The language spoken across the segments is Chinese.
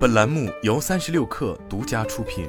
本栏目由三十六氪独家出品。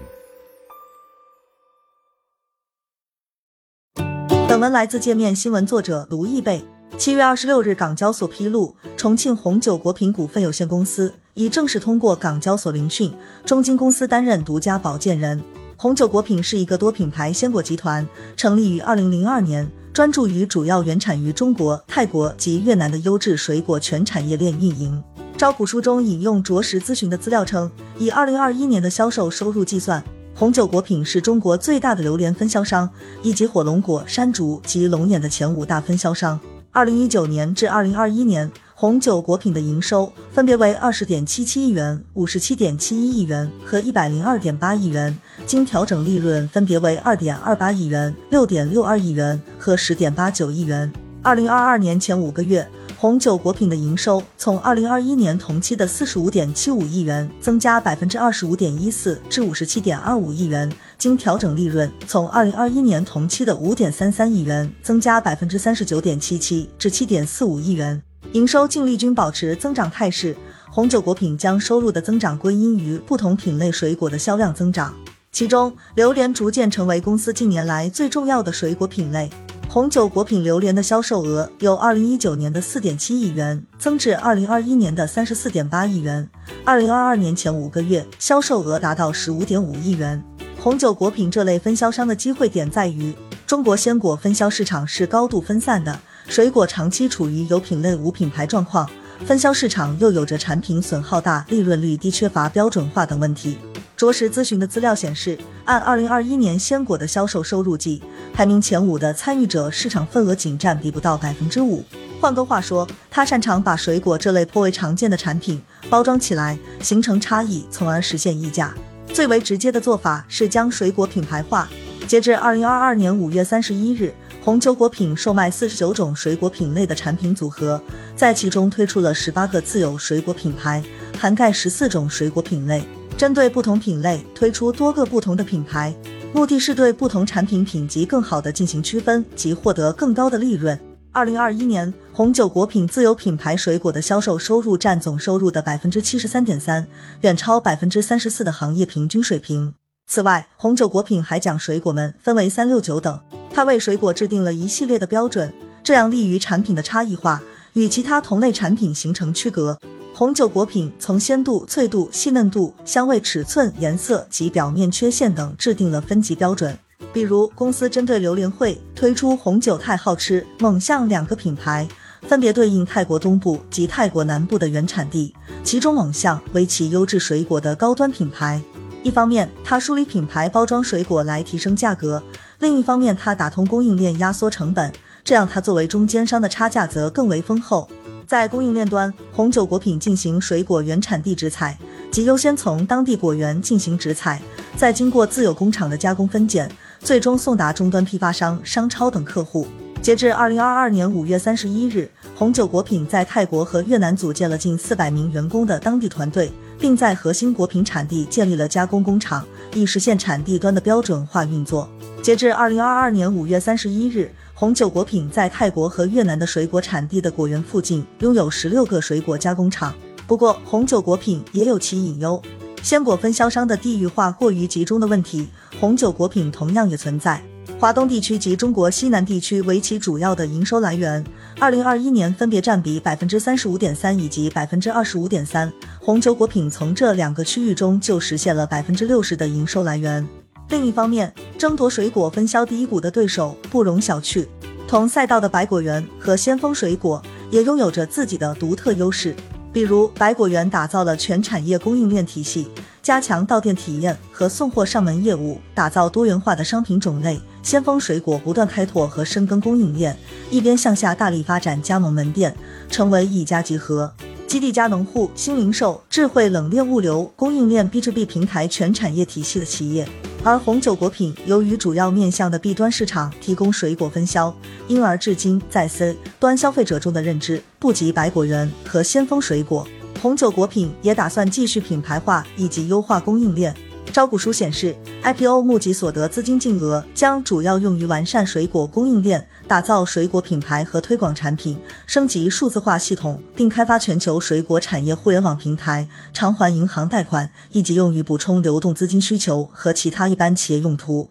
本文来自界面新闻，作者卢毅贝。七月二十六日，港交所披露，重庆红酒果品股份有限公司已正式通过港交所聆讯，中金公司担任独家保荐人。红酒果品是一个多品牌鲜果集团，成立于二零零二年，专注于主要原产于中国、泰国及越南的优质水果全产业链运营。招股书中引用着实咨询的资料称，以二零二一年的销售收入计算，红酒果品是中国最大的榴莲分销商，以及火龙果、山竹及龙眼的前五大分销商。二零一九年至二零二一年，红酒果品的营收分别为二十点七七亿元、五十七点七一亿元和一百零二点八亿元，经调整利润分别为二点二八亿元、六点六二亿元和十点八九亿元。二零二二年前五个月。红酒果品的营收从二零二一年同期的四十五点七五亿元增加百分之二十五点一四至五十七点二五亿元，经调整利润从二零二一年同期的五点三三亿元增加百分之三十九点七七至七点四五亿元，营收净利均保持增长态势。红酒果品将收入的增长归因于不同品类水果的销量增长，其中榴莲逐渐成为公司近年来最重要的水果品类。红酒果品榴莲的销售额由二零一九年的四点七亿元增至二零二一年的三十四点八亿元，二零二二年前五个月销售额达到十五点五亿元。红酒果品这类分销商的机会点在于，中国鲜果分销市场是高度分散的，水果长期处于有品类无品牌状况，分销市场又有着产品损耗大、利润率低、缺乏标准化等问题。卓实咨询的资料显示，按二零二一年鲜果的销售收入计，排名前五的参与者市场份额仅占比不到百分之五。换个话说，他擅长把水果这类颇为常见的产品包装起来，形成差异，从而实现溢价。最为直接的做法是将水果品牌化。截至二零二二年五月三十一日，红酒果品售卖四十九种水果品类的产品组合，在其中推出了十八个自有水果品牌，涵盖十四种水果品类。针对不同品类推出多个不同的品牌，目的是对不同产品品级更好的进行区分及获得更高的利润。二零二一年，红酒果品自有品牌水果的销售收入占总收入的百分之七十三点三，远超百分之三十四的行业平均水平。此外，红酒果品还将水果们分为三六九等，它为水果制定了一系列的标准，这样利于产品的差异化，与其他同类产品形成区隔。红酒果品从鲜度、脆度、细嫩度、香味、尺寸、颜色及表面缺陷等制定了分级标准。比如，公司针对榴莲会推出红酒太好吃、猛象两个品牌，分别对应泰国东部及泰国南部的原产地。其中，猛象为其优质水果的高端品牌。一方面，它梳理品牌包装水果来提升价格；另一方面，它打通供应链压缩成本，这样它作为中间商的差价则更为丰厚。在供应链端，红酒果品进行水果原产地直采，即优先从当地果园进行直采，再经过自有工厂的加工分拣，最终送达终端批发商、商超等客户。截至二零二二年五月三十一日，红酒果品在泰国和越南组建了近四百名员工的当地团队，并在核心果品产地建立了加工工厂，以实现产地端的标准化运作。截至二零二二年五月三十一日。红酒果品在泰国和越南的水果产地的果园附近拥有十六个水果加工厂。不过，红酒果品也有其隐忧，鲜果分销商的地域化过于集中的问题，红酒果品同样也存在。华东地区及中国西南地区为其主要的营收来源，二零二一年分别占比百分之三十五点三以及百分之二十五点三。红酒果品从这两个区域中就实现了百分之六十的营收来源。另一方面，争夺水果分销第一股的对手不容小觑，同赛道的百果园和先锋水果也拥有着自己的独特优势。比如，百果园打造了全产业供应链体系，加强到店体验和送货上门业务，打造多元化的商品种类；先锋水果不断开拓和深耕供应链，一边向下大力发展加盟门店，成为一家集合基地加农户、新零售、智慧冷链物流供应链 B 2 B 平台全产业体系的企业。而红酒果品由于主要面向的 B 端市场提供水果分销，因而至今在 C 端消费者中的认知不及百果园和先锋水果。红酒果品也打算继续品牌化以及优化供应链。招股书显示，IPO 募集所得资金净额将主要用于完善水果供应链、打造水果品牌和推广产品、升级数字化系统，并开发全球水果产业互联网平台、偿还银行贷款，以及用于补充流动资金需求和其他一般企业用途。